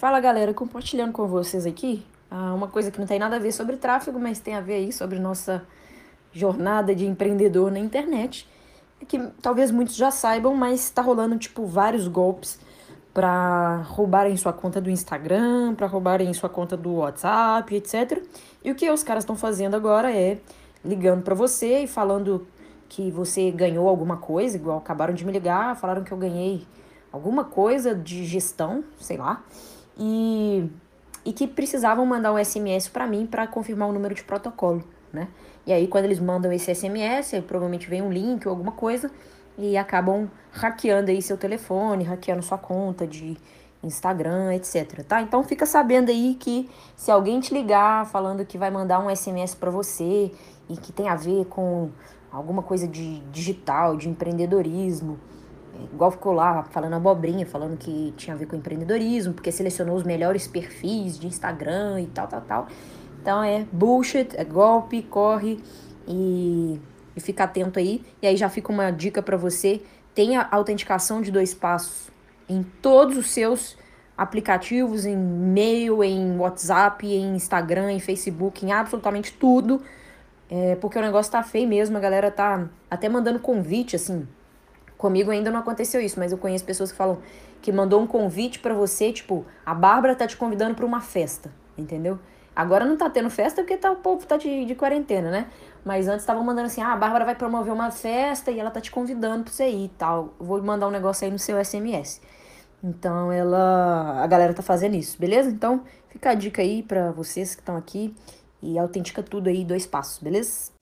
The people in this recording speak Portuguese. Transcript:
Fala galera, compartilhando com vocês aqui ah, uma coisa que não tem nada a ver sobre tráfego, mas tem a ver aí sobre nossa jornada de empreendedor na internet. Que talvez muitos já saibam, mas está rolando tipo vários golpes para roubarem sua conta do Instagram, para roubarem sua conta do WhatsApp, etc. E o que os caras estão fazendo agora é ligando para você e falando que você ganhou alguma coisa, igual acabaram de me ligar, falaram que eu ganhei alguma coisa de gestão, sei lá e, e que precisavam mandar um SMS para mim para confirmar o número de protocolo, né? E aí quando eles mandam esse SMS, provavelmente vem um link ou alguma coisa e acabam hackeando aí seu telefone, hackeando sua conta de Instagram, etc, tá? Então fica sabendo aí que se alguém te ligar falando que vai mandar um SMS para você e que tem a ver com alguma coisa de digital, de empreendedorismo, igual ficou lá falando abobrinha, falando que tinha a ver com empreendedorismo, porque selecionou os melhores perfis de Instagram e tal, tal, tal. Então é bullshit, é golpe, corre e, e fica atento aí. E aí já fica uma dica para você: tenha autenticação de dois passos em todos os seus aplicativos, em e-mail, em WhatsApp, em Instagram, em Facebook, em absolutamente tudo. É, porque o negócio tá feio mesmo, a galera tá até mandando convite, assim, Comigo ainda não aconteceu isso, mas eu conheço pessoas que falam que mandou um convite para você, tipo, a Bárbara tá te convidando para uma festa, entendeu? Agora não tá tendo festa porque tá, o povo tá de, de quarentena, né? Mas antes estavam mandando assim: ah, a Bárbara vai promover uma festa e ela tá te convidando pra você ir e tal. Vou mandar um negócio aí no seu SMS. Então ela. A galera tá fazendo isso, beleza? Então fica a dica aí para vocês que estão aqui e autentica tudo aí, dois passos, beleza?